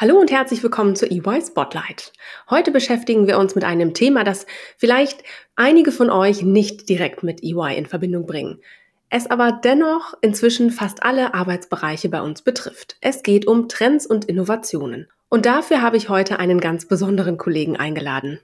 Hallo und herzlich willkommen zu EY Spotlight. Heute beschäftigen wir uns mit einem Thema, das vielleicht einige von euch nicht direkt mit EY in Verbindung bringen. Es aber dennoch inzwischen fast alle Arbeitsbereiche bei uns betrifft. Es geht um Trends und Innovationen. Und dafür habe ich heute einen ganz besonderen Kollegen eingeladen.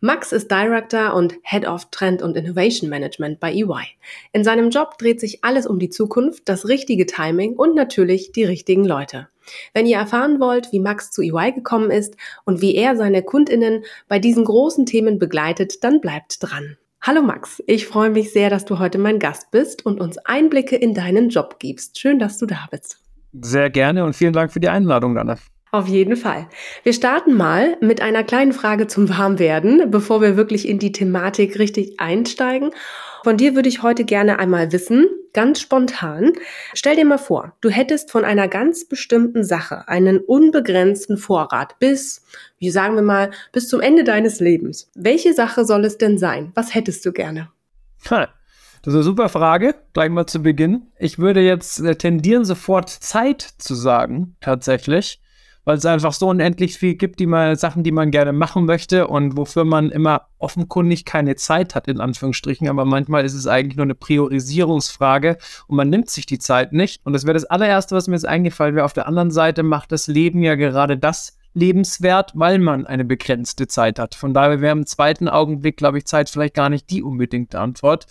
Max ist Director und Head of Trend und Innovation Management bei EY. In seinem Job dreht sich alles um die Zukunft, das richtige Timing und natürlich die richtigen Leute. Wenn ihr erfahren wollt, wie Max zu EY gekommen ist und wie er seine Kundinnen bei diesen großen Themen begleitet, dann bleibt dran. Hallo Max, ich freue mich sehr, dass du heute mein Gast bist und uns Einblicke in deinen Job gibst. Schön, dass du da bist. Sehr gerne und vielen Dank für die Einladung, Anna. Auf jeden Fall. Wir starten mal mit einer kleinen Frage zum Warmwerden, bevor wir wirklich in die Thematik richtig einsteigen. Von dir würde ich heute gerne einmal wissen, ganz spontan, stell dir mal vor, du hättest von einer ganz bestimmten Sache einen unbegrenzten Vorrat bis, wie sagen wir mal, bis zum Ende deines Lebens. Welche Sache soll es denn sein? Was hättest du gerne? Das ist eine super Frage, gleich mal zu Beginn. Ich würde jetzt äh, tendieren, sofort Zeit zu sagen, tatsächlich weil es einfach so unendlich viel gibt, die man, Sachen, die man gerne machen möchte und wofür man immer offenkundig keine Zeit hat, in Anführungsstrichen. Aber manchmal ist es eigentlich nur eine Priorisierungsfrage und man nimmt sich die Zeit nicht. Und das wäre das allererste, was mir jetzt eingefallen wäre. Auf der anderen Seite macht das Leben ja gerade das lebenswert, weil man eine begrenzte Zeit hat. Von daher wäre im zweiten Augenblick, glaube ich, Zeit vielleicht gar nicht die unbedingte Antwort.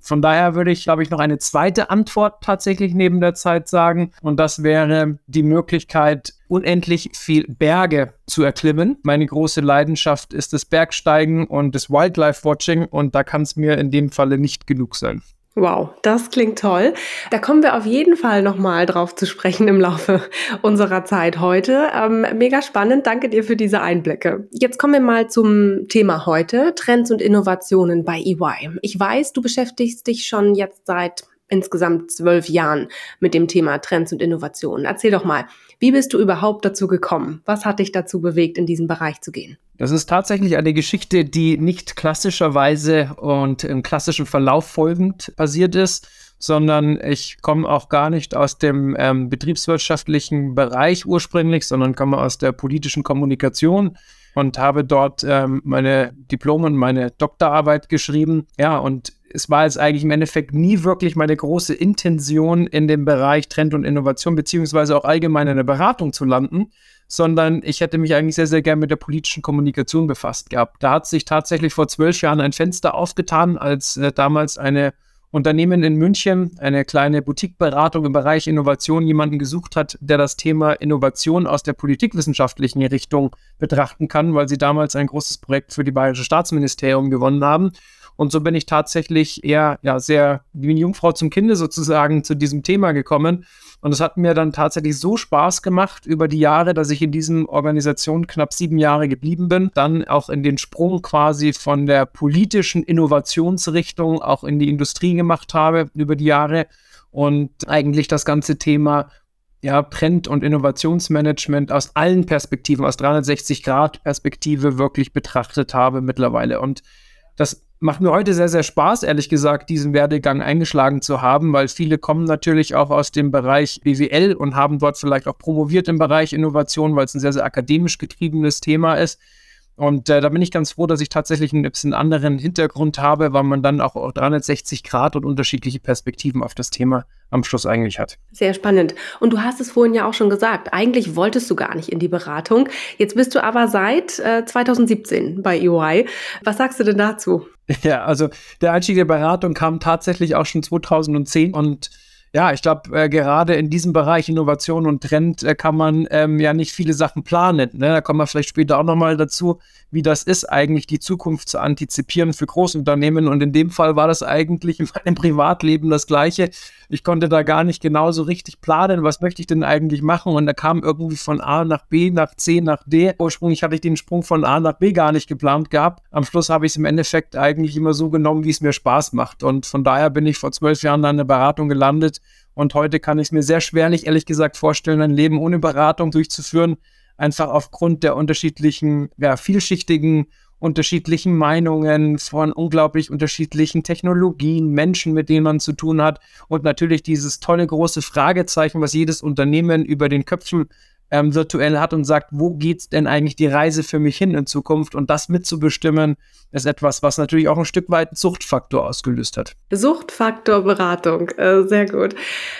Von daher würde ich, glaube ich, noch eine zweite Antwort tatsächlich neben der Zeit sagen. Und das wäre die Möglichkeit, unendlich viel Berge zu erklimmen. Meine große Leidenschaft ist das Bergsteigen und das Wildlife Watching. Und da kann es mir in dem Falle nicht genug sein. Wow, das klingt toll. Da kommen wir auf jeden Fall nochmal drauf zu sprechen im Laufe unserer Zeit heute. Ähm, mega spannend. Danke dir für diese Einblicke. Jetzt kommen wir mal zum Thema heute. Trends und Innovationen bei EY. Ich weiß, du beschäftigst dich schon jetzt seit insgesamt zwölf Jahren mit dem Thema Trends und Innovationen. Erzähl doch mal, wie bist du überhaupt dazu gekommen? Was hat dich dazu bewegt, in diesen Bereich zu gehen? Das ist tatsächlich eine Geschichte, die nicht klassischerweise und im klassischen Verlauf folgend passiert ist, sondern ich komme auch gar nicht aus dem ähm, betriebswirtschaftlichen Bereich ursprünglich, sondern komme aus der politischen Kommunikation und habe dort ähm, meine Diplom- und meine Doktorarbeit geschrieben. Ja, und es war jetzt eigentlich im Endeffekt nie wirklich meine große Intention, in dem Bereich Trend und Innovation, beziehungsweise auch allgemein in der Beratung zu landen, sondern ich hätte mich eigentlich sehr, sehr gern mit der politischen Kommunikation befasst gehabt. Da hat sich tatsächlich vor zwölf Jahren ein Fenster aufgetan, als äh, damals eine Unternehmen in München, eine kleine Boutiqueberatung im Bereich Innovation, jemanden gesucht hat, der das Thema Innovation aus der politikwissenschaftlichen Richtung betrachten kann, weil sie damals ein großes Projekt für die Bayerische Staatsministerium gewonnen haben. Und so bin ich tatsächlich eher ja, sehr wie eine Jungfrau zum Kinde sozusagen zu diesem Thema gekommen. Und es hat mir dann tatsächlich so Spaß gemacht über die Jahre, dass ich in diesem Organisation knapp sieben Jahre geblieben bin. Dann auch in den Sprung quasi von der politischen Innovationsrichtung auch in die Industrie gemacht habe über die Jahre. Und eigentlich das ganze Thema ja, Trend- und Innovationsmanagement aus allen Perspektiven, aus 360-Grad-Perspektive wirklich betrachtet habe mittlerweile. Und das macht mir heute sehr, sehr Spaß, ehrlich gesagt, diesen Werdegang eingeschlagen zu haben, weil viele kommen natürlich auch aus dem Bereich BWL und haben dort vielleicht auch promoviert im Bereich Innovation, weil es ein sehr, sehr akademisch getriebenes Thema ist. Und äh, da bin ich ganz froh, dass ich tatsächlich einen bisschen anderen Hintergrund habe, weil man dann auch 360 Grad und unterschiedliche Perspektiven auf das Thema am Schluss eigentlich hat. Sehr spannend. Und du hast es vorhin ja auch schon gesagt, eigentlich wolltest du gar nicht in die Beratung. Jetzt bist du aber seit äh, 2017 bei EY. Was sagst du denn dazu? Ja, also der Einstieg der Beratung kam tatsächlich auch schon 2010 und Ja, ich glaube, äh, gerade in diesem Bereich Innovation und Trend äh, kann man ähm, ja nicht viele Sachen planen. Ne? Da kommen wir vielleicht später auch nochmal dazu, wie das ist, eigentlich die Zukunft zu antizipieren für Großunternehmen. Und in dem Fall war das eigentlich in meinem Privatleben das Gleiche. Ich konnte da gar nicht genau so richtig planen, was möchte ich denn eigentlich machen. Und da kam irgendwie von A nach B, nach C, nach D. Ursprünglich hatte ich den Sprung von A nach B gar nicht geplant gehabt. Am Schluss habe ich es im Endeffekt eigentlich immer so genommen, wie es mir Spaß macht. Und von daher bin ich vor zwölf Jahren dann in der Beratung gelandet und heute kann ich es mir sehr schwerlich, ehrlich gesagt, vorstellen, ein Leben ohne Beratung durchzuführen. Einfach aufgrund der unterschiedlichen, ja, vielschichtigen, unterschiedlichen Meinungen von unglaublich unterschiedlichen Technologien, Menschen, mit denen man zu tun hat und natürlich dieses tolle große Fragezeichen, was jedes Unternehmen über den Köpfen ähm, virtuell hat und sagt, wo geht's denn eigentlich die Reise für mich hin in Zukunft? Und das mitzubestimmen, ist etwas, was natürlich auch ein Stück weit Suchtfaktor ausgelöst hat. Suchtfaktor äh, sehr gut.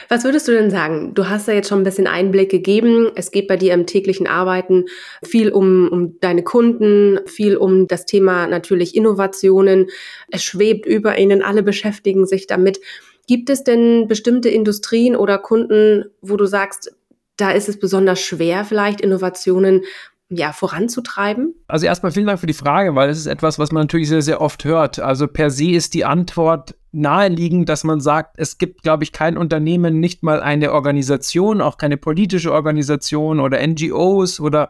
Was würdest du denn sagen? Du hast ja jetzt schon ein bisschen Einblick gegeben. Es geht bei dir im täglichen Arbeiten viel um, um deine Kunden, viel um das Thema natürlich Innovationen. Es schwebt über ihnen, alle beschäftigen sich damit. Gibt es denn bestimmte Industrien oder Kunden, wo du sagst, da ist es besonders schwer, vielleicht Innovationen ja, voranzutreiben? Also erstmal vielen Dank für die Frage, weil es ist etwas, was man natürlich sehr, sehr oft hört. Also per se ist die Antwort naheliegend, dass man sagt, es gibt, glaube ich, kein Unternehmen, nicht mal eine Organisation, auch keine politische Organisation oder NGOs oder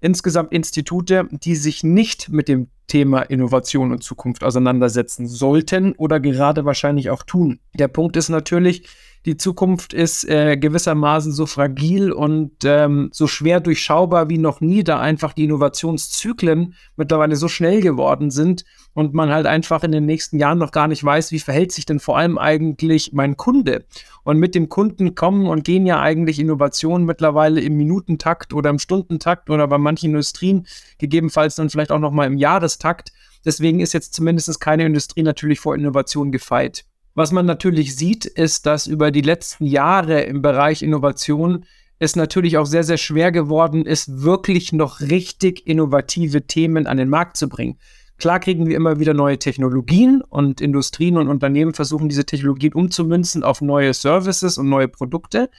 insgesamt Institute, die sich nicht mit dem Thema Innovation und Zukunft auseinandersetzen sollten oder gerade wahrscheinlich auch tun. Der Punkt ist natürlich, die Zukunft ist äh, gewissermaßen so fragil und ähm, so schwer durchschaubar wie noch nie, da einfach die Innovationszyklen mittlerweile so schnell geworden sind und man halt einfach in den nächsten Jahren noch gar nicht weiß, wie verhält sich denn vor allem eigentlich mein Kunde. Und mit dem Kunden kommen und gehen ja eigentlich Innovationen mittlerweile im Minutentakt oder im Stundentakt oder bei manchen Industrien gegebenenfalls dann vielleicht auch noch mal im Jahrestakt. Deswegen ist jetzt zumindest keine Industrie natürlich vor Innovation gefeit. Was man natürlich sieht, ist, dass über die letzten Jahre im Bereich Innovation es natürlich auch sehr, sehr schwer geworden ist, wirklich noch richtig innovative Themen an den Markt zu bringen. Klar kriegen wir immer wieder neue Technologien und Industrien und Unternehmen versuchen diese Technologien umzumünzen auf neue Services und neue Produkte.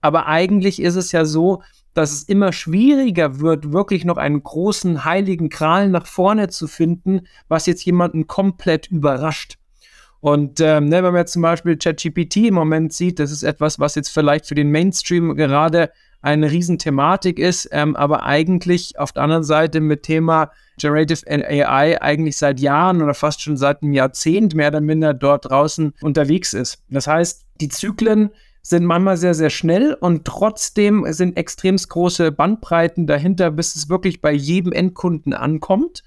Aber eigentlich ist es ja so, dass es immer schwieriger wird, wirklich noch einen großen heiligen Kral nach vorne zu finden, was jetzt jemanden komplett überrascht. Und ähm, ne, wenn man jetzt zum Beispiel ChatGPT im Moment sieht, das ist etwas, was jetzt vielleicht für den Mainstream gerade eine Riesenthematik ist, ähm, aber eigentlich auf der anderen Seite mit Thema Generative AI eigentlich seit Jahren oder fast schon seit einem Jahrzehnt mehr oder minder dort draußen unterwegs ist. Das heißt, die Zyklen sind manchmal sehr, sehr schnell und trotzdem sind extremst große Bandbreiten dahinter, bis es wirklich bei jedem Endkunden ankommt.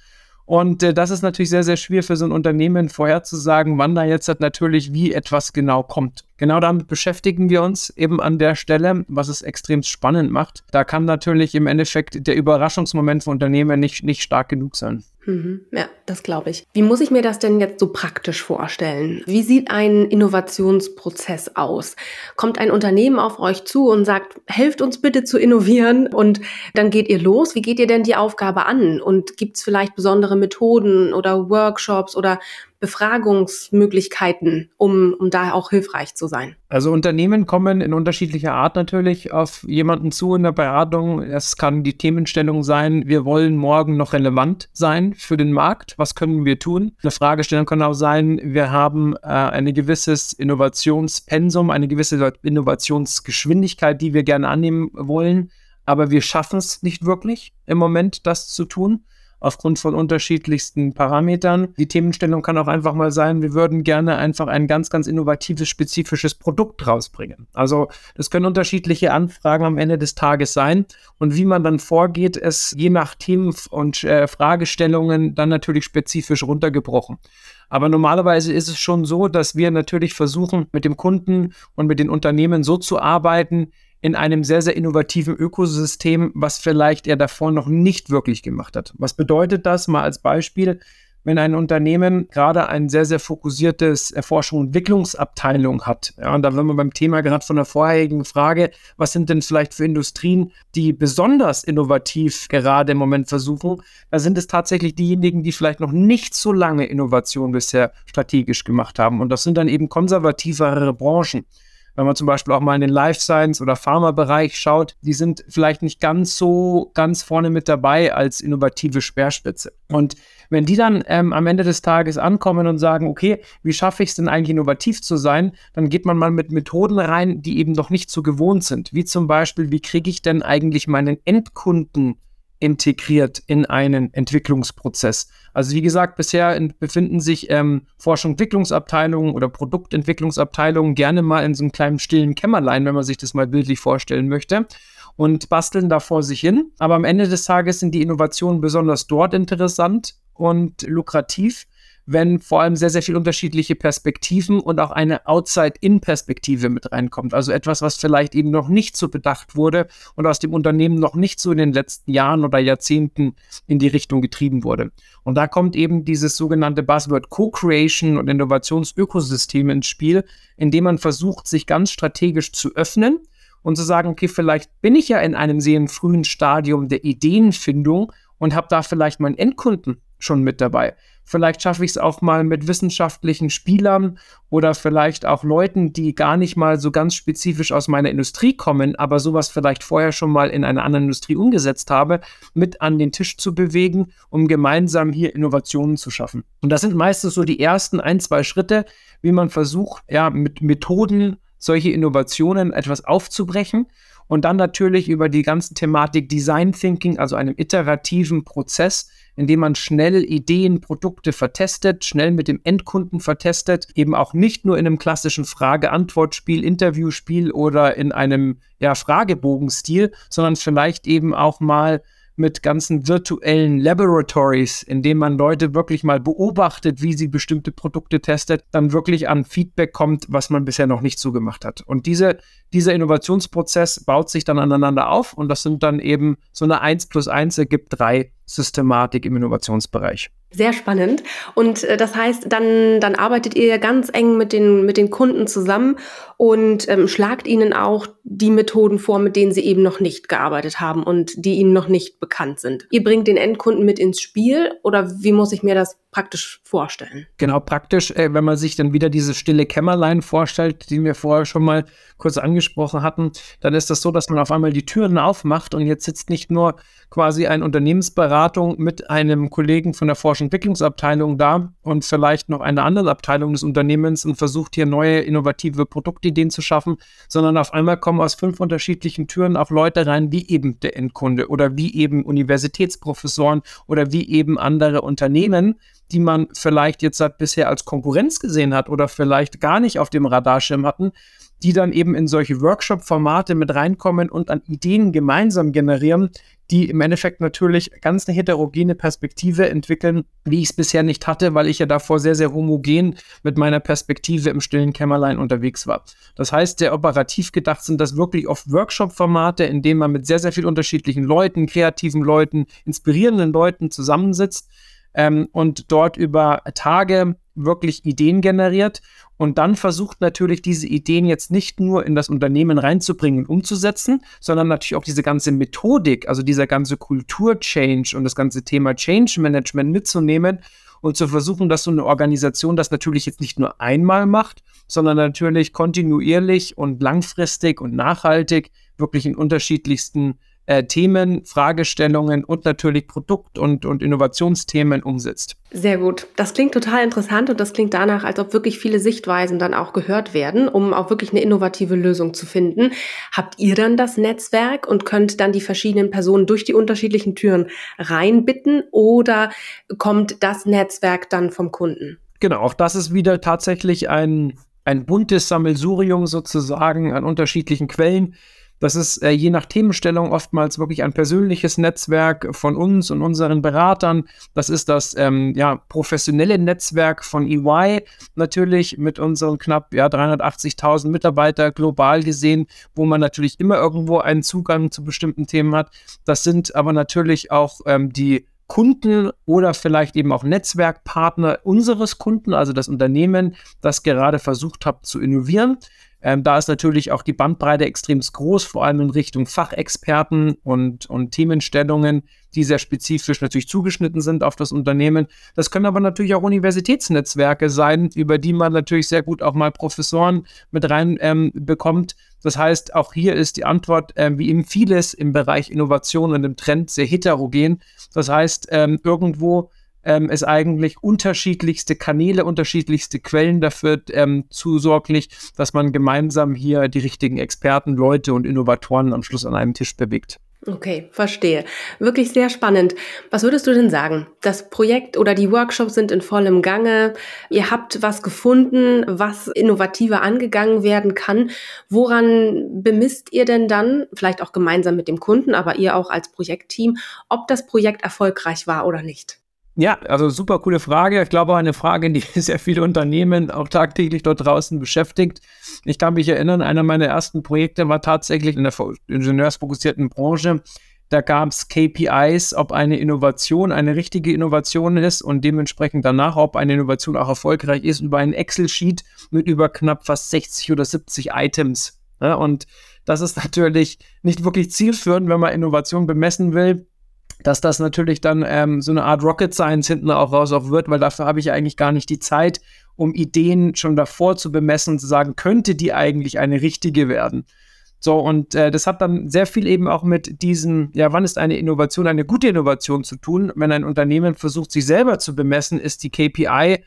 Und äh, das ist natürlich sehr, sehr schwer für so ein Unternehmen vorherzusagen, wann da jetzt halt natürlich wie etwas genau kommt. Genau damit beschäftigen wir uns eben an der Stelle, was es extrem spannend macht. Da kann natürlich im Endeffekt der Überraschungsmoment für Unternehmen nicht, nicht stark genug sein. Mhm. Ja, das glaube ich. Wie muss ich mir das denn jetzt so praktisch vorstellen? Wie sieht ein Innovationsprozess aus? Kommt ein Unternehmen auf euch zu und sagt, helft uns bitte zu innovieren und dann geht ihr los? Wie geht ihr denn die Aufgabe an? Und gibt es vielleicht besondere Methoden oder Workshops oder Befragungsmöglichkeiten, um, um da auch hilfreich zu sein? Also Unternehmen kommen in unterschiedlicher Art natürlich auf jemanden zu in der Beratung. Es kann die Themenstellung sein, wir wollen morgen noch relevant sein für den Markt. Was können wir tun? Eine Fragestellung kann auch sein, wir haben äh, ein gewisses Innovationspensum, eine gewisse Innovationsgeschwindigkeit, die wir gerne annehmen wollen, aber wir schaffen es nicht wirklich im Moment, das zu tun aufgrund von unterschiedlichsten Parametern. Die Themenstellung kann auch einfach mal sein, wir würden gerne einfach ein ganz, ganz innovatives, spezifisches Produkt rausbringen. Also das können unterschiedliche Anfragen am Ende des Tages sein. Und wie man dann vorgeht, ist je nach Themen und äh, Fragestellungen dann natürlich spezifisch runtergebrochen. Aber normalerweise ist es schon so, dass wir natürlich versuchen, mit dem Kunden und mit den Unternehmen so zu arbeiten, in einem sehr, sehr innovativen Ökosystem, was vielleicht er davor noch nicht wirklich gemacht hat. Was bedeutet das? Mal als Beispiel, wenn ein Unternehmen gerade ein sehr, sehr fokussiertes Erforschung- und Entwicklungsabteilung hat. Ja, und da sind wir beim Thema gerade von der vorherigen Frage, was sind denn vielleicht für Industrien, die besonders innovativ gerade im Moment versuchen? Da sind es tatsächlich diejenigen, die vielleicht noch nicht so lange Innovation bisher strategisch gemacht haben. Und das sind dann eben konservativere Branchen. Wenn man zum Beispiel auch mal in den Life Science oder Pharma-Bereich schaut, die sind vielleicht nicht ganz so ganz vorne mit dabei als innovative Speerspitze. Und wenn die dann ähm, am Ende des Tages ankommen und sagen, okay, wie schaffe ich es denn eigentlich innovativ zu sein, dann geht man mal mit Methoden rein, die eben noch nicht so gewohnt sind. Wie zum Beispiel, wie kriege ich denn eigentlich meinen Endkunden integriert in einen Entwicklungsprozess. Also wie gesagt, bisher in, befinden sich ähm, Forschung, Entwicklungsabteilungen oder Produktentwicklungsabteilungen gerne mal in so einem kleinen stillen Kämmerlein, wenn man sich das mal bildlich vorstellen möchte und basteln da vor sich hin. Aber am Ende des Tages sind die Innovationen besonders dort interessant und lukrativ, wenn vor allem sehr, sehr viel unterschiedliche Perspektiven und auch eine Outside-In-Perspektive mit reinkommt. Also etwas, was vielleicht eben noch nicht so bedacht wurde und aus dem Unternehmen noch nicht so in den letzten Jahren oder Jahrzehnten in die Richtung getrieben wurde. Und da kommt eben dieses sogenannte Buzzword Co-Creation und Innovationsökosystem ins Spiel, indem man versucht, sich ganz strategisch zu öffnen und zu sagen, okay, vielleicht bin ich ja in einem sehr frühen Stadium der Ideenfindung und habe da vielleicht meinen Endkunden schon mit dabei. Vielleicht schaffe ich es auch mal mit wissenschaftlichen Spielern oder vielleicht auch Leuten, die gar nicht mal so ganz spezifisch aus meiner Industrie kommen, aber sowas vielleicht vorher schon mal in einer anderen Industrie umgesetzt habe, mit an den Tisch zu bewegen, um gemeinsam hier Innovationen zu schaffen. Und das sind meistens so die ersten ein, zwei Schritte, wie man versucht, ja, mit Methoden solche Innovationen etwas aufzubrechen und dann natürlich über die ganze Thematik Design Thinking, also einem iterativen Prozess, in dem man schnell Ideen, Produkte vertestet, schnell mit dem Endkunden vertestet, eben auch nicht nur in einem klassischen Frage-Antwort-Spiel, Interviewspiel oder in einem ja, Fragebogenstil, sondern vielleicht eben auch mal mit ganzen virtuellen Laboratories, in denen man Leute wirklich mal beobachtet, wie sie bestimmte Produkte testet, dann wirklich an Feedback kommt, was man bisher noch nicht so gemacht hat. Und diese, dieser Innovationsprozess baut sich dann aneinander auf und das sind dann eben so eine 1 plus 1 ergibt 3 Systematik im Innovationsbereich. Sehr spannend. Und äh, das heißt, dann, dann arbeitet ihr ganz eng mit den, mit den Kunden zusammen und ähm, schlagt ihnen auch die Methoden vor, mit denen sie eben noch nicht gearbeitet haben und die ihnen noch nicht bekannt sind. Ihr bringt den Endkunden mit ins Spiel oder wie muss ich mir das praktisch vorstellen? Genau, praktisch, äh, wenn man sich dann wieder diese stille Kämmerlein vorstellt, die wir vorher schon mal kurz angesprochen hatten, dann ist das so, dass man auf einmal die Türen aufmacht und jetzt sitzt nicht nur quasi eine Unternehmensberatung mit einem Kollegen von der Forschungsentwicklungsabteilung da und vielleicht noch eine andere Abteilung des Unternehmens und versucht hier neue innovative Produktideen zu schaffen, sondern auf einmal kommen aus fünf unterschiedlichen Türen auch Leute rein, wie eben der Endkunde oder wie eben Universitätsprofessoren oder wie eben andere Unternehmen, die man vielleicht jetzt bisher als Konkurrenz gesehen hat oder vielleicht gar nicht auf dem Radarschirm hatten, die dann eben in solche Workshop-Formate mit reinkommen und an Ideen gemeinsam generieren, die im Endeffekt natürlich ganz eine heterogene Perspektive entwickeln, wie ich es bisher nicht hatte, weil ich ja davor sehr, sehr homogen mit meiner Perspektive im stillen Kämmerlein unterwegs war. Das heißt, sehr operativ gedacht sind das wirklich oft Workshop-Formate, in denen man mit sehr, sehr vielen unterschiedlichen Leuten, kreativen Leuten, inspirierenden Leuten zusammensitzt ähm, und dort über Tage wirklich Ideen generiert. Und dann versucht natürlich diese Ideen jetzt nicht nur in das Unternehmen reinzubringen und umzusetzen, sondern natürlich auch diese ganze Methodik, also dieser ganze Kultur-Change und das ganze Thema Change Management mitzunehmen und zu versuchen, dass so eine Organisation das natürlich jetzt nicht nur einmal macht, sondern natürlich kontinuierlich und langfristig und nachhaltig wirklich in unterschiedlichsten äh, Themen, Fragestellungen und natürlich Produkt- und, und Innovationsthemen umsetzt. Sehr gut. Das klingt total interessant und das klingt danach, als ob wirklich viele Sichtweisen dann auch gehört werden, um auch wirklich eine innovative Lösung zu finden. Habt ihr dann das Netzwerk und könnt dann die verschiedenen Personen durch die unterschiedlichen Türen reinbitten oder kommt das Netzwerk dann vom Kunden? Genau, auch das ist wieder tatsächlich ein, ein buntes Sammelsurium sozusagen an unterschiedlichen Quellen das ist äh, je nach Themenstellung oftmals wirklich ein persönliches Netzwerk von uns und unseren Beratern. Das ist das ähm, ja, professionelle Netzwerk von EY, natürlich mit unseren knapp ja, 380.000 Mitarbeiter global gesehen, wo man natürlich immer irgendwo einen Zugang zu bestimmten Themen hat. Das sind aber natürlich auch ähm, die Kunden oder vielleicht eben auch Netzwerkpartner unseres Kunden, also das Unternehmen, das gerade versucht hat zu innovieren. Ähm, da ist natürlich auch die Bandbreite extrem groß, vor allem in Richtung Fachexperten und, und Themenstellungen, die sehr spezifisch natürlich zugeschnitten sind auf das Unternehmen. Das können aber natürlich auch Universitätsnetzwerke sein, über die man natürlich sehr gut auch mal Professoren mit rein ähm, bekommt. Das heißt, auch hier ist die Antwort, ähm, wie eben vieles im Bereich Innovation und im Trend, sehr heterogen. Das heißt, ähm, irgendwo ähm, es eigentlich unterschiedlichste Kanäle, unterschiedlichste Quellen dafür ähm, zusorglich, dass man gemeinsam hier die richtigen Experten, Leute und Innovatoren am Schluss an einem Tisch bewegt. Okay, verstehe. Wirklich sehr spannend. Was würdest du denn sagen? Das Projekt oder die Workshops sind in vollem Gange. Ihr habt was gefunden, was innovativer angegangen werden kann. Woran bemisst ihr denn dann, vielleicht auch gemeinsam mit dem Kunden, aber ihr auch als Projektteam, ob das Projekt erfolgreich war oder nicht? Ja, also super coole Frage. Ich glaube eine Frage, die sehr viele Unternehmen auch tagtäglich dort draußen beschäftigt. Ich kann mich erinnern, einer meiner ersten Projekte war tatsächlich in der ingenieursfokussierten Branche. Da gab es KPIs, ob eine Innovation eine richtige Innovation ist und dementsprechend danach, ob eine Innovation auch erfolgreich ist, über einen Excel-Sheet mit über knapp fast 60 oder 70 Items. Ja, und das ist natürlich nicht wirklich zielführend, wenn man Innovation bemessen will dass das natürlich dann ähm, so eine Art Rocket Science hinten auch raus auch wird, weil dafür habe ich eigentlich gar nicht die Zeit, um Ideen schon davor zu bemessen und zu sagen, könnte die eigentlich eine richtige werden. So, und äh, das hat dann sehr viel eben auch mit diesem, ja, wann ist eine Innovation eine gute Innovation zu tun? Wenn ein Unternehmen versucht, sich selber zu bemessen, ist die KPI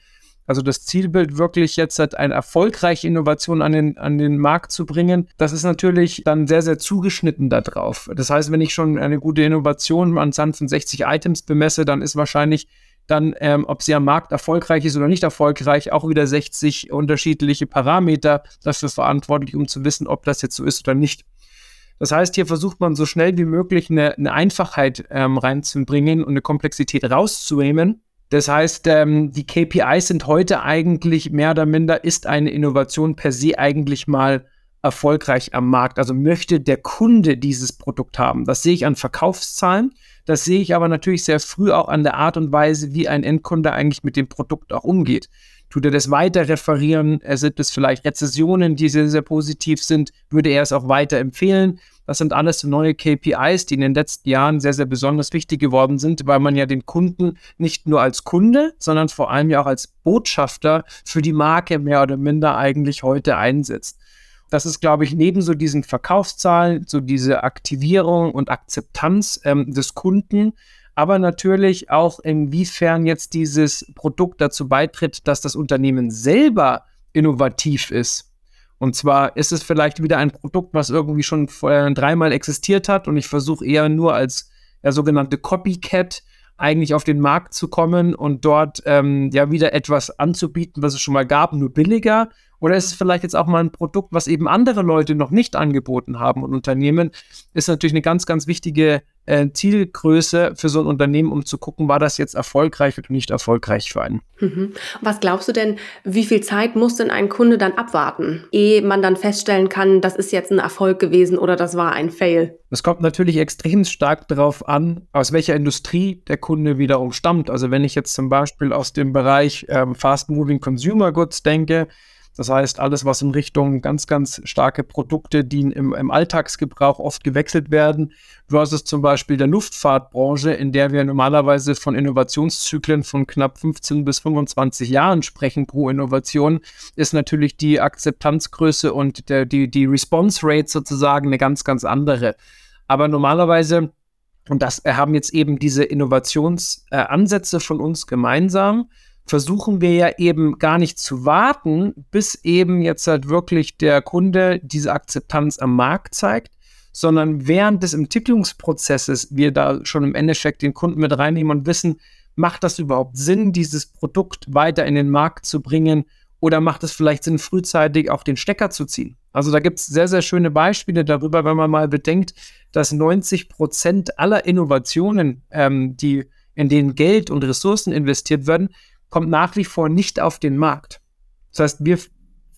also das Zielbild wirklich jetzt hat eine erfolgreiche Innovation an den, an den Markt zu bringen, das ist natürlich dann sehr, sehr zugeschnitten darauf. Das heißt, wenn ich schon eine gute Innovation an von 60 Items bemesse, dann ist wahrscheinlich dann, ähm, ob sie am Markt erfolgreich ist oder nicht erfolgreich, auch wieder 60 unterschiedliche Parameter dafür verantwortlich, um zu wissen, ob das jetzt so ist oder nicht. Das heißt, hier versucht man so schnell wie möglich eine, eine Einfachheit ähm, reinzubringen und eine Komplexität rauszunehmen das heißt, ähm, die KPIs sind heute eigentlich mehr oder minder, ist eine Innovation per se eigentlich mal erfolgreich am Markt. Also möchte der Kunde dieses Produkt haben. Das sehe ich an Verkaufszahlen. Das sehe ich aber natürlich sehr früh auch an der Art und Weise, wie ein Endkunde eigentlich mit dem Produkt auch umgeht. Tut er das weiter referieren? Sind es vielleicht Rezessionen, die sehr, sehr positiv sind? Würde er es auch weiter empfehlen? Das sind alles neue KPIs, die in den letzten Jahren sehr, sehr besonders wichtig geworden sind, weil man ja den Kunden nicht nur als Kunde, sondern vor allem ja auch als Botschafter für die Marke mehr oder minder eigentlich heute einsetzt. Das ist, glaube ich, neben so diesen Verkaufszahlen, so diese Aktivierung und Akzeptanz ähm, des Kunden, aber natürlich auch inwiefern jetzt dieses Produkt dazu beitritt, dass das Unternehmen selber innovativ ist und zwar ist es vielleicht wieder ein Produkt, was irgendwie schon vorher dreimal existiert hat und ich versuche eher nur als ja, sogenannte Copycat eigentlich auf den Markt zu kommen und dort ähm, ja wieder etwas anzubieten, was es schon mal gab, nur billiger. Oder ist es vielleicht jetzt auch mal ein Produkt, was eben andere Leute noch nicht angeboten haben und Unternehmen, ist natürlich eine ganz, ganz wichtige äh, Zielgröße für so ein Unternehmen, um zu gucken, war das jetzt erfolgreich oder nicht erfolgreich für einen. Mhm. Was glaubst du denn, wie viel Zeit muss denn ein Kunde dann abwarten, ehe man dann feststellen kann, das ist jetzt ein Erfolg gewesen oder das war ein Fail? Es kommt natürlich extrem stark darauf an, aus welcher Industrie der Kunde wiederum stammt. Also wenn ich jetzt zum Beispiel aus dem Bereich ähm, Fast Moving Consumer Goods denke, das heißt, alles, was in Richtung ganz, ganz starke Produkte, die im, im Alltagsgebrauch oft gewechselt werden, versus zum Beispiel der Luftfahrtbranche, in der wir normalerweise von Innovationszyklen von knapp 15 bis 25 Jahren sprechen pro Innovation, ist natürlich die Akzeptanzgröße und der, die, die Response Rate sozusagen eine ganz, ganz andere. Aber normalerweise, und das haben jetzt eben diese Innovationsansätze äh, von uns gemeinsam, versuchen wir ja eben gar nicht zu warten, bis eben jetzt halt wirklich der Kunde diese Akzeptanz am Markt zeigt, sondern während des Entwicklungsprozesses wir da schon im Endeffekt den Kunden mit reinnehmen und wissen, macht das überhaupt Sinn, dieses Produkt weiter in den Markt zu bringen oder macht es vielleicht Sinn, frühzeitig auch den Stecker zu ziehen? Also da gibt es sehr, sehr schöne Beispiele darüber, wenn man mal bedenkt, dass 90 Prozent aller Innovationen, ähm, die in denen Geld und Ressourcen investiert werden, kommt nach wie vor nicht auf den Markt. Das heißt, wir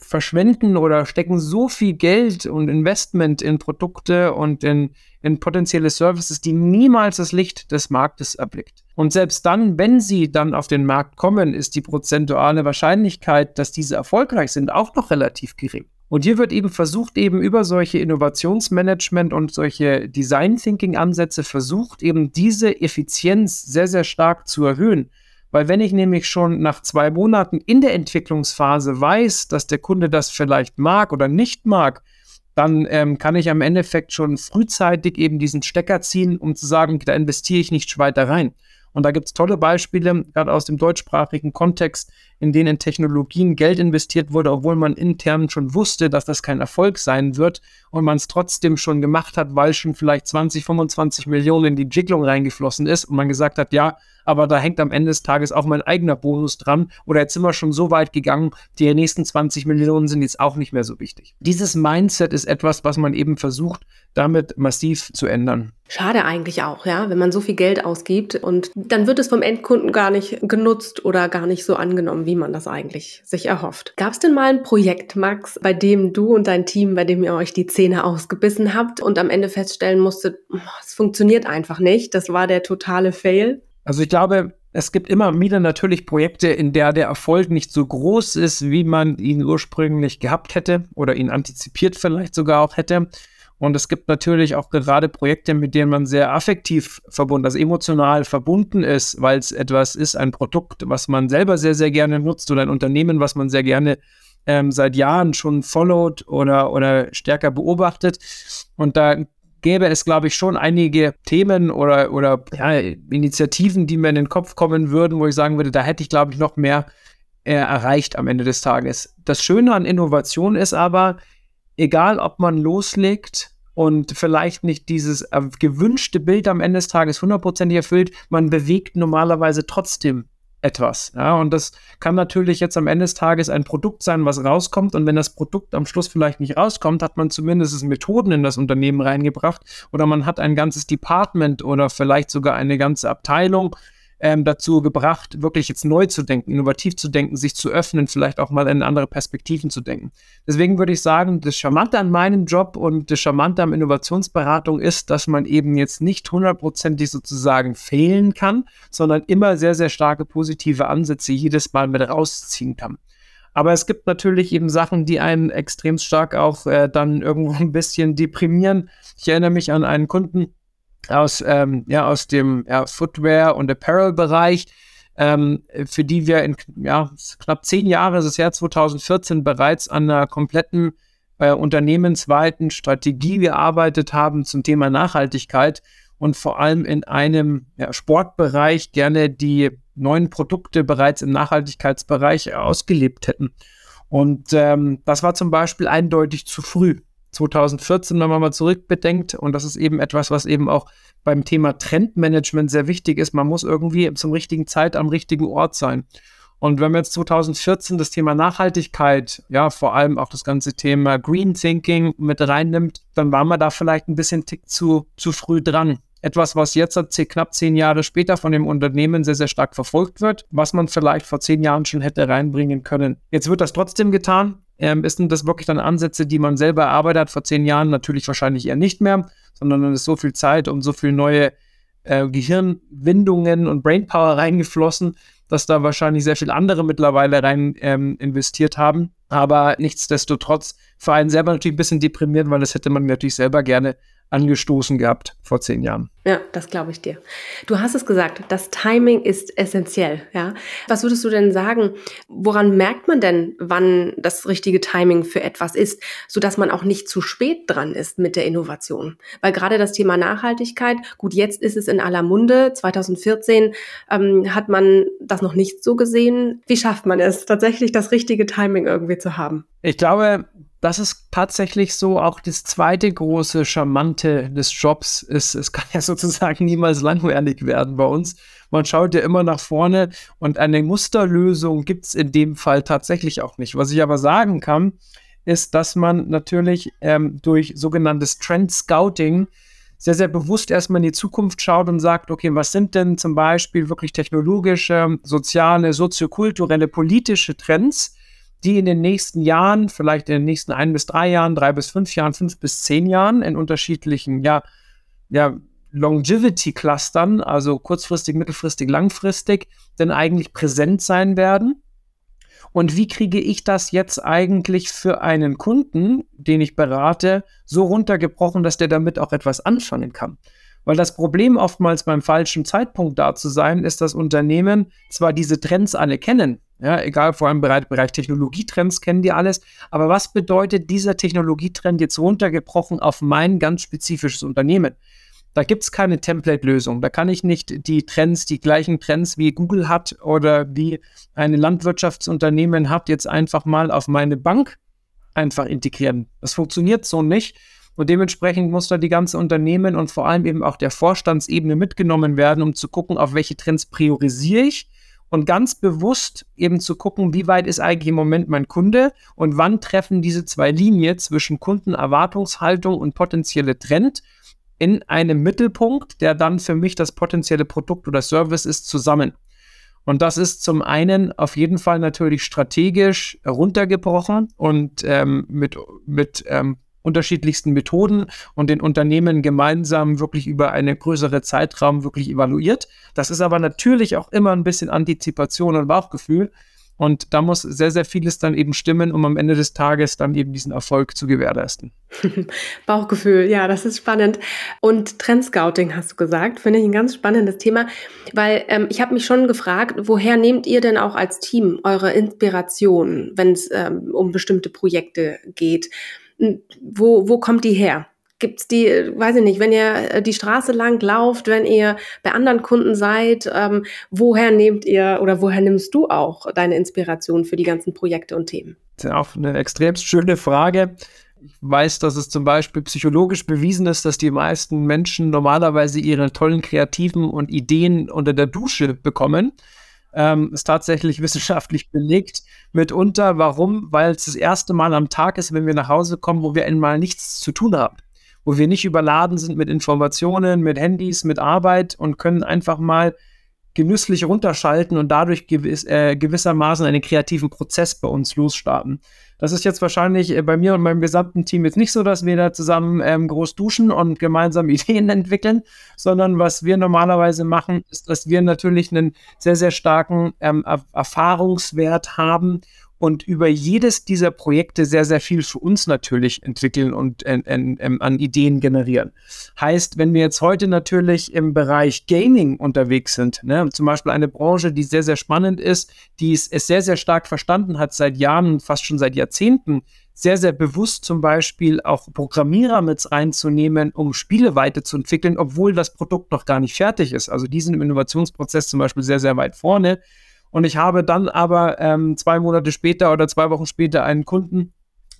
verschwenden oder stecken so viel Geld und Investment in Produkte und in, in potenzielle Services, die niemals das Licht des Marktes erblickt. Und selbst dann, wenn sie dann auf den Markt kommen, ist die prozentuale Wahrscheinlichkeit, dass diese erfolgreich sind, auch noch relativ gering. Und hier wird eben versucht, eben über solche Innovationsmanagement und solche Design Thinking Ansätze versucht, eben diese Effizienz sehr, sehr stark zu erhöhen. Weil wenn ich nämlich schon nach zwei Monaten in der Entwicklungsphase weiß, dass der Kunde das vielleicht mag oder nicht mag, dann ähm, kann ich am Endeffekt schon frühzeitig eben diesen Stecker ziehen, um zu sagen, da investiere ich nicht weiter rein. Und da gibt es tolle Beispiele, gerade aus dem deutschsprachigen Kontext, in denen in Technologien Geld investiert wurde, obwohl man intern schon wusste, dass das kein Erfolg sein wird und man es trotzdem schon gemacht hat, weil schon vielleicht 20, 25 Millionen in die Jigglung reingeflossen ist und man gesagt hat, ja, aber da hängt am Ende des Tages auch mein eigener Bonus dran. Oder jetzt sind wir schon so weit gegangen, die nächsten 20 Millionen sind jetzt auch nicht mehr so wichtig. Dieses Mindset ist etwas, was man eben versucht, damit massiv zu ändern. Schade eigentlich auch, ja, wenn man so viel Geld ausgibt und dann wird es vom Endkunden gar nicht genutzt oder gar nicht so angenommen, wie man das eigentlich sich erhofft. Gab es denn mal ein Projekt, Max, bei dem du und dein Team, bei dem ihr euch die Zähne ausgebissen habt und am Ende feststellen musstet, es funktioniert einfach nicht, das war der totale Fail? Also ich glaube, es gibt immer wieder natürlich Projekte, in der der Erfolg nicht so groß ist, wie man ihn ursprünglich gehabt hätte oder ihn antizipiert vielleicht sogar auch hätte. Und es gibt natürlich auch gerade Projekte, mit denen man sehr affektiv verbunden, also emotional verbunden ist, weil es etwas ist, ein Produkt, was man selber sehr, sehr gerne nutzt oder ein Unternehmen, was man sehr gerne ähm, seit Jahren schon followt oder, oder stärker beobachtet. Und da gäbe es, glaube ich, schon einige Themen oder, oder ja, Initiativen, die mir in den Kopf kommen würden, wo ich sagen würde, da hätte ich, glaube ich, noch mehr äh, erreicht am Ende des Tages. Das Schöne an Innovation ist aber, egal ob man loslegt und vielleicht nicht dieses äh, gewünschte Bild am Ende des Tages hundertprozentig erfüllt, man bewegt normalerweise trotzdem etwas. Ja, und das kann natürlich jetzt am Ende des Tages ein Produkt sein, was rauskommt. Und wenn das Produkt am Schluss vielleicht nicht rauskommt, hat man zumindest Methoden in das Unternehmen reingebracht oder man hat ein ganzes Department oder vielleicht sogar eine ganze Abteilung ähm, dazu gebracht, wirklich jetzt neu zu denken, innovativ zu denken, sich zu öffnen, vielleicht auch mal in andere Perspektiven zu denken. Deswegen würde ich sagen, das Charmante an meinem Job und das Charmante an Innovationsberatung ist, dass man eben jetzt nicht hundertprozentig sozusagen fehlen kann, sondern immer sehr, sehr starke positive Ansätze jedes Mal mit rausziehen kann. Aber es gibt natürlich eben Sachen, die einen extrem stark auch äh, dann irgendwo ein bisschen deprimieren. Ich erinnere mich an einen Kunden, aus, ähm, ja, aus dem ja, Footwear- und Apparel-Bereich, ähm, für die wir in ja, knapp zehn Jahre, das Jahr 2014, bereits an einer kompletten äh, unternehmensweiten Strategie gearbeitet haben zum Thema Nachhaltigkeit und vor allem in einem ja, Sportbereich gerne die neuen Produkte bereits im Nachhaltigkeitsbereich ausgelebt hätten. Und ähm, das war zum Beispiel eindeutig zu früh. 2014, wenn man mal zurückbedenkt. Und das ist eben etwas, was eben auch beim Thema Trendmanagement sehr wichtig ist. Man muss irgendwie zum richtigen Zeit am richtigen Ort sein. Und wenn man jetzt 2014 das Thema Nachhaltigkeit, ja, vor allem auch das ganze Thema Green Thinking mit reinnimmt, dann war man da vielleicht ein bisschen tick zu, zu früh dran. Etwas, was jetzt knapp zehn Jahre später von dem Unternehmen sehr, sehr stark verfolgt wird, was man vielleicht vor zehn Jahren schon hätte reinbringen können. Jetzt wird das trotzdem getan. Ähm, ist denn das wirklich dann Ansätze, die man selber erarbeitet hat vor zehn Jahren? Natürlich wahrscheinlich eher nicht mehr, sondern dann ist so viel Zeit und so viel neue äh, Gehirnwindungen und Brainpower reingeflossen, dass da wahrscheinlich sehr viel andere mittlerweile rein ähm, investiert haben. Aber nichtsdestotrotz für einen selber natürlich ein bisschen deprimiert, weil das hätte man natürlich selber gerne angestoßen gehabt vor zehn Jahren. Ja, das glaube ich dir. Du hast es gesagt, das Timing ist essentiell. Ja, was würdest du denn sagen? Woran merkt man denn, wann das richtige Timing für etwas ist, so dass man auch nicht zu spät dran ist mit der Innovation? Weil gerade das Thema Nachhaltigkeit, gut, jetzt ist es in aller Munde. 2014 ähm, hat man das noch nicht so gesehen. Wie schafft man es, tatsächlich das richtige Timing irgendwie zu haben? Ich glaube, das ist tatsächlich so auch das zweite große Charmante des Jobs ist, es kann ja sozusagen niemals langweilig werden bei uns. Man schaut ja immer nach vorne und eine Musterlösung gibt es in dem Fall tatsächlich auch nicht. Was ich aber sagen kann, ist, dass man natürlich ähm, durch sogenanntes Trend Scouting sehr, sehr bewusst erstmal in die Zukunft schaut und sagt, okay, was sind denn zum Beispiel wirklich technologische, soziale, soziokulturelle, politische Trends, die in den nächsten Jahren, vielleicht in den nächsten ein bis drei Jahren, drei bis fünf Jahren, fünf bis zehn Jahren in unterschiedlichen, ja, ja, Longevity-Clustern, also kurzfristig, mittelfristig, langfristig, denn eigentlich präsent sein werden. und wie kriege ich das jetzt eigentlich für einen Kunden, den ich berate, so runtergebrochen, dass der damit auch etwas anfangen kann. Weil das Problem oftmals beim falschen Zeitpunkt da zu sein, ist, dass Unternehmen zwar diese Trends alle kennen, ja, egal, vor allem im Bereich, Technologietrends kennen die alles. Aber was bedeutet dieser Technologietrend jetzt runtergebrochen auf mein ganz spezifisches Unternehmen? Da gibt es keine Template-Lösung. Da kann ich nicht die Trends, die gleichen Trends wie Google hat oder wie ein Landwirtschaftsunternehmen hat, jetzt einfach mal auf meine Bank einfach integrieren. Das funktioniert so nicht. Und dementsprechend muss da die ganze Unternehmen und vor allem eben auch der Vorstandsebene mitgenommen werden, um zu gucken, auf welche Trends priorisiere ich und ganz bewusst eben zu gucken, wie weit ist eigentlich im Moment mein Kunde und wann treffen diese zwei Linien zwischen Kundenerwartungshaltung und potenzielle Trend in einem Mittelpunkt, der dann für mich das potenzielle Produkt oder Service ist, zusammen. Und das ist zum einen auf jeden Fall natürlich strategisch runtergebrochen und ähm, mit, mit ähm, unterschiedlichsten Methoden und den Unternehmen gemeinsam wirklich über eine größere Zeitraum wirklich evaluiert. Das ist aber natürlich auch immer ein bisschen Antizipation und Bauchgefühl. Und da muss sehr, sehr vieles dann eben stimmen, um am Ende des Tages dann eben diesen Erfolg zu gewährleisten. Bauchgefühl, ja, das ist spannend. Und Trendscouting hast du gesagt, finde ich ein ganz spannendes Thema, weil ähm, ich habe mich schon gefragt, woher nehmt ihr denn auch als Team eure Inspiration, wenn es ähm, um bestimmte Projekte geht? Wo, wo kommt die her? gibt's die, weiß ich nicht, wenn ihr äh, die Straße lang lauft, wenn ihr bei anderen Kunden seid, ähm, woher nehmt ihr oder woher nimmst du auch deine Inspiration für die ganzen Projekte und Themen? Das ist auch eine extrem schöne Frage. Ich weiß, dass es zum Beispiel psychologisch bewiesen ist, dass die meisten Menschen normalerweise ihre tollen kreativen und Ideen unter der Dusche bekommen. Ähm, ist tatsächlich wissenschaftlich belegt. Mitunter, warum? Weil es das erste Mal am Tag ist, wenn wir nach Hause kommen, wo wir einmal nichts zu tun haben wo wir nicht überladen sind mit Informationen, mit Handys, mit Arbeit und können einfach mal genüsslich runterschalten und dadurch gewiss, äh, gewissermaßen einen kreativen Prozess bei uns losstarten. Das ist jetzt wahrscheinlich äh, bei mir und meinem gesamten Team jetzt nicht so, dass wir da zusammen ähm, groß duschen und gemeinsam Ideen entwickeln, sondern was wir normalerweise machen, ist, dass wir natürlich einen sehr, sehr starken ähm, Erfahrungswert haben und über jedes dieser Projekte sehr, sehr viel für uns natürlich entwickeln und äh, äh, an Ideen generieren. Heißt, wenn wir jetzt heute natürlich im Bereich Gaming unterwegs sind, ne, zum Beispiel eine Branche, die sehr, sehr spannend ist, die es, es sehr, sehr stark verstanden hat seit Jahren, fast schon seit Jahrzehnten, sehr, sehr bewusst zum Beispiel auch Programmierer mit reinzunehmen, um Spiele weiterzuentwickeln, obwohl das Produkt noch gar nicht fertig ist. Also die sind im Innovationsprozess zum Beispiel sehr, sehr weit vorne. Und ich habe dann aber ähm, zwei Monate später oder zwei Wochen später einen Kunden,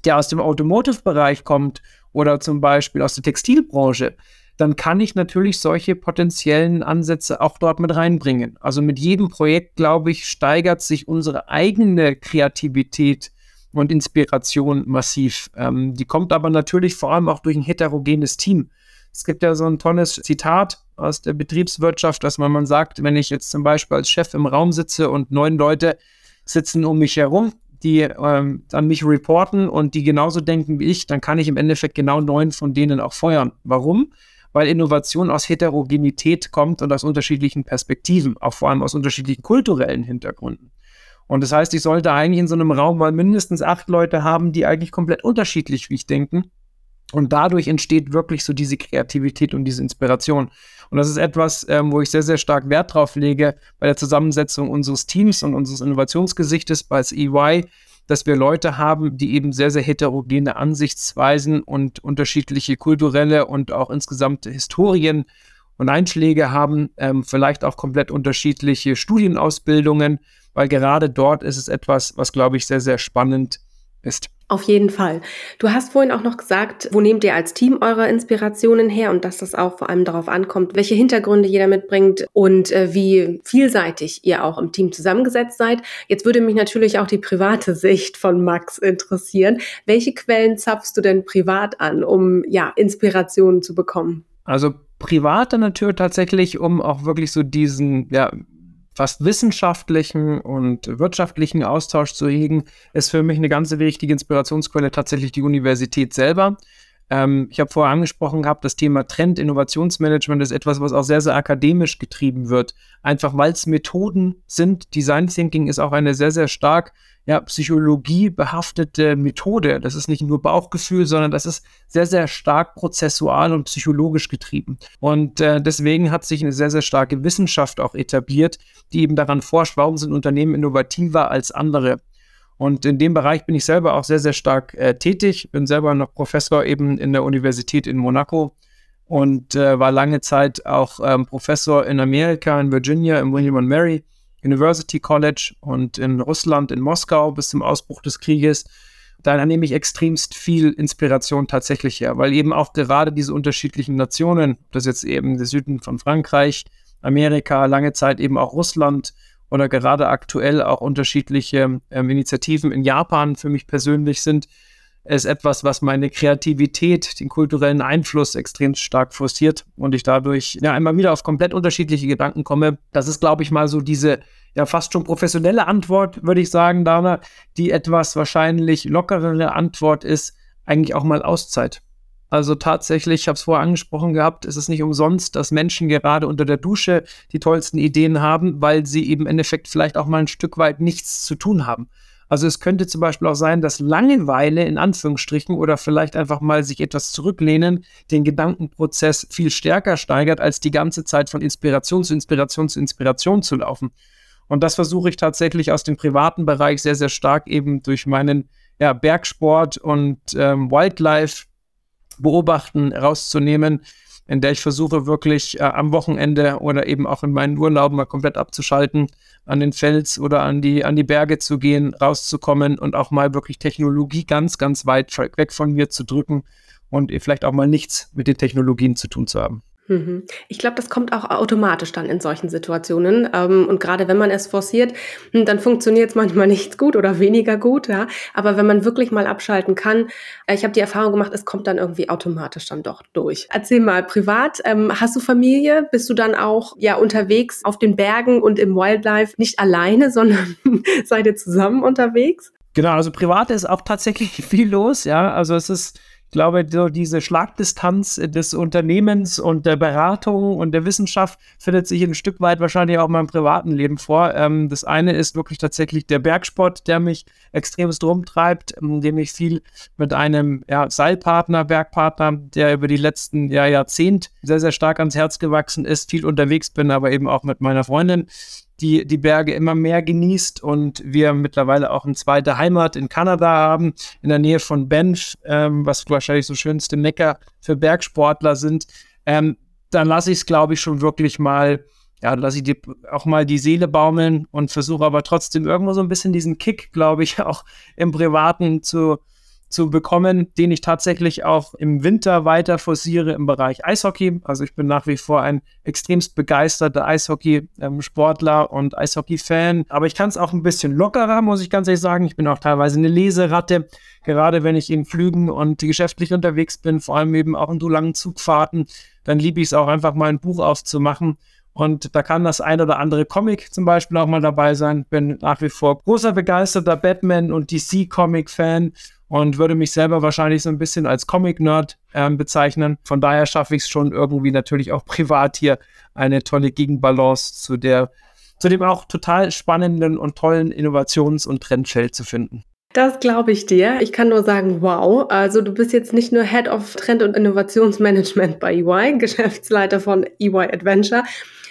der aus dem Automotive-Bereich kommt oder zum Beispiel aus der Textilbranche, dann kann ich natürlich solche potenziellen Ansätze auch dort mit reinbringen. Also mit jedem Projekt, glaube ich, steigert sich unsere eigene Kreativität und Inspiration massiv. Ähm, die kommt aber natürlich vor allem auch durch ein heterogenes Team. Es gibt ja so ein tolles Zitat aus der Betriebswirtschaft, dass man, man sagt, wenn ich jetzt zum Beispiel als Chef im Raum sitze und neun Leute sitzen um mich herum, die ähm, an mich reporten und die genauso denken wie ich, dann kann ich im Endeffekt genau neun von denen auch feuern. Warum? Weil Innovation aus Heterogenität kommt und aus unterschiedlichen Perspektiven, auch vor allem aus unterschiedlichen kulturellen Hintergründen. Und das heißt, ich sollte eigentlich in so einem Raum mal mindestens acht Leute haben, die eigentlich komplett unterschiedlich wie ich denken und dadurch entsteht wirklich so diese Kreativität und diese Inspiration. Und das ist etwas, ähm, wo ich sehr, sehr stark Wert drauf lege bei der Zusammensetzung unseres Teams und unseres Innovationsgesichtes bei EY, dass wir Leute haben, die eben sehr, sehr heterogene Ansichtsweisen und unterschiedliche kulturelle und auch insgesamt Historien und Einschläge haben, ähm, vielleicht auch komplett unterschiedliche Studienausbildungen, weil gerade dort ist es etwas, was, glaube ich, sehr, sehr spannend ist. Auf jeden Fall. Du hast vorhin auch noch gesagt, wo nehmt ihr als Team eure Inspirationen her und dass das auch vor allem darauf ankommt, welche Hintergründe jeder mitbringt und äh, wie vielseitig ihr auch im Team zusammengesetzt seid. Jetzt würde mich natürlich auch die private Sicht von Max interessieren. Welche Quellen zapfst du denn privat an, um ja Inspirationen zu bekommen? Also private Natur tatsächlich, um auch wirklich so diesen ja, fast wissenschaftlichen und wirtschaftlichen Austausch zu hegen, ist für mich eine ganz wichtige Inspirationsquelle tatsächlich die Universität selber. Ähm, ich habe vorher angesprochen gehabt, das Thema Trend, Innovationsmanagement ist etwas, was auch sehr, sehr akademisch getrieben wird. Einfach weil es Methoden sind. Design Thinking ist auch eine sehr, sehr stark ja, Psychologie Methode. Das ist nicht nur Bauchgefühl, sondern das ist sehr, sehr stark prozessual und psychologisch getrieben. Und äh, deswegen hat sich eine sehr, sehr starke Wissenschaft auch etabliert, die eben daran forscht, warum sind Unternehmen innovativer als andere. Und in dem Bereich bin ich selber auch sehr, sehr stark äh, tätig. Bin selber noch Professor eben in der Universität in Monaco und äh, war lange Zeit auch ähm, Professor in Amerika, in Virginia, im William and Mary University College und in Russland, in Moskau bis zum Ausbruch des Krieges. Da nehme ich extremst viel Inspiration tatsächlich her, weil eben auch gerade diese unterschiedlichen Nationen, das jetzt eben der Süden von Frankreich, Amerika, lange Zeit eben auch Russland, oder gerade aktuell auch unterschiedliche ähm, Initiativen in Japan für mich persönlich sind, ist etwas, was meine Kreativität, den kulturellen Einfluss extrem stark forciert und ich dadurch ja immer wieder auf komplett unterschiedliche Gedanken komme. Das ist, glaube ich, mal so diese ja fast schon professionelle Antwort, würde ich sagen, Dana, die etwas wahrscheinlich lockerere Antwort ist, eigentlich auch mal Auszeit. Also tatsächlich, ich habe es vorher angesprochen gehabt, ist es nicht umsonst, dass Menschen gerade unter der Dusche die tollsten Ideen haben, weil sie eben im Endeffekt vielleicht auch mal ein Stück weit nichts zu tun haben. Also es könnte zum Beispiel auch sein, dass Langeweile in Anführungsstrichen oder vielleicht einfach mal sich etwas zurücklehnen, den Gedankenprozess viel stärker steigert, als die ganze Zeit von Inspiration zu Inspiration zu Inspiration zu laufen. Und das versuche ich tatsächlich aus dem privaten Bereich sehr, sehr stark eben durch meinen ja, Bergsport und ähm, Wildlife beobachten, rauszunehmen, in der ich versuche wirklich äh, am Wochenende oder eben auch in meinen Urlauben mal komplett abzuschalten, an den Fels oder an die, an die Berge zu gehen, rauszukommen und auch mal wirklich Technologie ganz, ganz weit weg von mir zu drücken und vielleicht auch mal nichts mit den Technologien zu tun zu haben. Mhm. Ich glaube, das kommt auch automatisch dann in solchen Situationen. Ähm, und gerade wenn man es forciert, hm, dann funktioniert es manchmal nicht gut oder weniger gut. Ja? Aber wenn man wirklich mal abschalten kann, äh, ich habe die Erfahrung gemacht, es kommt dann irgendwie automatisch dann doch durch. Erzähl mal, privat, ähm, hast du Familie? Bist du dann auch ja unterwegs auf den Bergen und im Wildlife nicht alleine, sondern seid ihr zusammen unterwegs? Genau, also privat ist auch tatsächlich viel los, ja. Also es ist glaube, so diese Schlagdistanz des Unternehmens und der Beratung und der Wissenschaft findet sich ein Stück weit wahrscheinlich auch in meinem privaten Leben vor. Ähm, das eine ist wirklich tatsächlich der Bergsport, der mich extremst rumtreibt, indem ich viel mit einem ja, Seilpartner, Bergpartner, der über die letzten ja, Jahrzehnte sehr, sehr stark ans Herz gewachsen ist, viel unterwegs bin, aber eben auch mit meiner Freundin die die Berge immer mehr genießt und wir mittlerweile auch eine zweite Heimat in Kanada haben, in der Nähe von Banff, ähm, was wahrscheinlich so schönste Mecker für Bergsportler sind, ähm, dann lasse ich es, glaube ich, schon wirklich mal, ja, lasse ich die, auch mal die Seele baumeln und versuche aber trotzdem irgendwo so ein bisschen diesen Kick, glaube ich, auch im Privaten zu, zu bekommen, den ich tatsächlich auch im Winter weiter forciere im Bereich Eishockey. Also ich bin nach wie vor ein extremst begeisterter Eishockey-Sportler und Eishockey-Fan. Aber ich kann es auch ein bisschen lockerer, muss ich ganz ehrlich sagen. Ich bin auch teilweise eine Leseratte, gerade wenn ich in Flügen und geschäftlich unterwegs bin, vor allem eben auch in so langen Zugfahrten. Dann liebe ich es auch einfach mal ein Buch aufzumachen und da kann das ein oder andere Comic zum Beispiel auch mal dabei sein. Bin nach wie vor großer begeisterter Batman und DC-Comic-Fan und würde mich selber wahrscheinlich so ein bisschen als Comic-Nerd äh, bezeichnen. Von daher schaffe ich es schon irgendwie natürlich auch privat hier eine tolle Gegenbalance zu der, zu dem auch total spannenden und tollen Innovations- und Trendfeld zu finden. Das glaube ich dir. Ich kann nur sagen, wow. Also du bist jetzt nicht nur Head of Trend- und Innovationsmanagement bei EY, Geschäftsleiter von EY Adventure,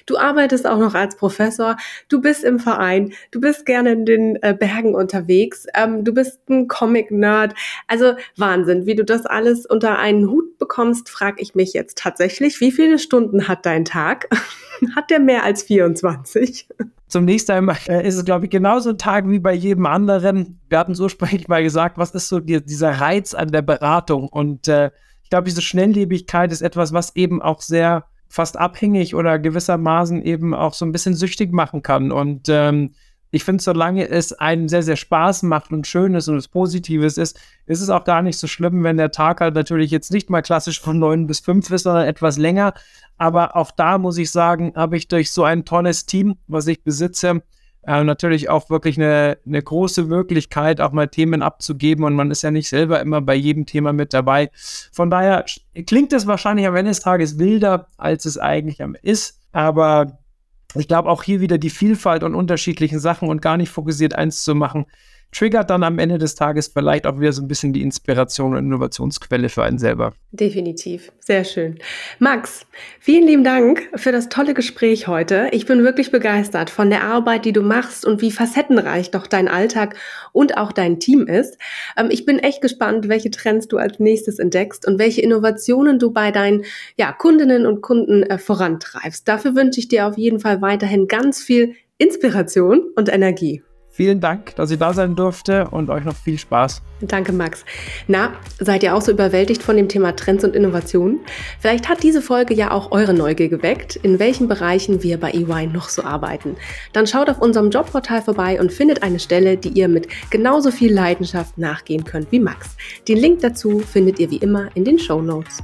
Du arbeitest auch noch als Professor, du bist im Verein, du bist gerne in den äh, Bergen unterwegs, ähm, du bist ein Comic-Nerd. Also Wahnsinn, wie du das alles unter einen Hut bekommst, frage ich mich jetzt tatsächlich. Wie viele Stunden hat dein Tag? hat der mehr als 24? Zum nächsten einmal ist es, glaube ich, genauso ein Tag wie bei jedem anderen. Wir hatten so ursprünglich mal gesagt, was ist so die, dieser Reiz an der Beratung? Und äh, ich glaube, diese Schnelllebigkeit ist etwas, was eben auch sehr fast abhängig oder gewissermaßen eben auch so ein bisschen süchtig machen kann. Und ähm, ich finde, solange es einen sehr, sehr Spaß macht und schön ist und es Positives ist, ist es auch gar nicht so schlimm, wenn der Tag halt natürlich jetzt nicht mal klassisch von neun bis fünf ist, sondern etwas länger. Aber auch da muss ich sagen, habe ich durch so ein tolles Team, was ich besitze, äh, natürlich auch wirklich eine, eine große Möglichkeit, auch mal Themen abzugeben und man ist ja nicht selber immer bei jedem Thema mit dabei. Von daher klingt es wahrscheinlich am Ende des Tages wilder, als es eigentlich ist, aber ich glaube auch hier wieder die Vielfalt und unterschiedlichen Sachen und gar nicht fokussiert eins zu machen, triggert dann am Ende des Tages vielleicht auch wieder so ein bisschen die Inspiration und Innovationsquelle für einen selber. Definitiv. Sehr schön. Max, vielen lieben Dank für das tolle Gespräch heute. Ich bin wirklich begeistert von der Arbeit, die du machst und wie facettenreich doch dein Alltag und auch dein Team ist. Ähm, ich bin echt gespannt, welche Trends du als nächstes entdeckst und welche Innovationen du bei deinen ja, Kundinnen und Kunden äh, vorantreibst. Dafür wünsche ich dir auf jeden Fall weiterhin ganz viel Inspiration und Energie. Vielen Dank, dass ich da sein durfte und euch noch viel Spaß. Danke, Max. Na, seid ihr auch so überwältigt von dem Thema Trends und Innovationen? Vielleicht hat diese Folge ja auch eure Neugier geweckt, in welchen Bereichen wir bei EY noch so arbeiten. Dann schaut auf unserem Jobportal vorbei und findet eine Stelle, die ihr mit genauso viel Leidenschaft nachgehen könnt wie Max. Den Link dazu findet ihr wie immer in den Show Notes.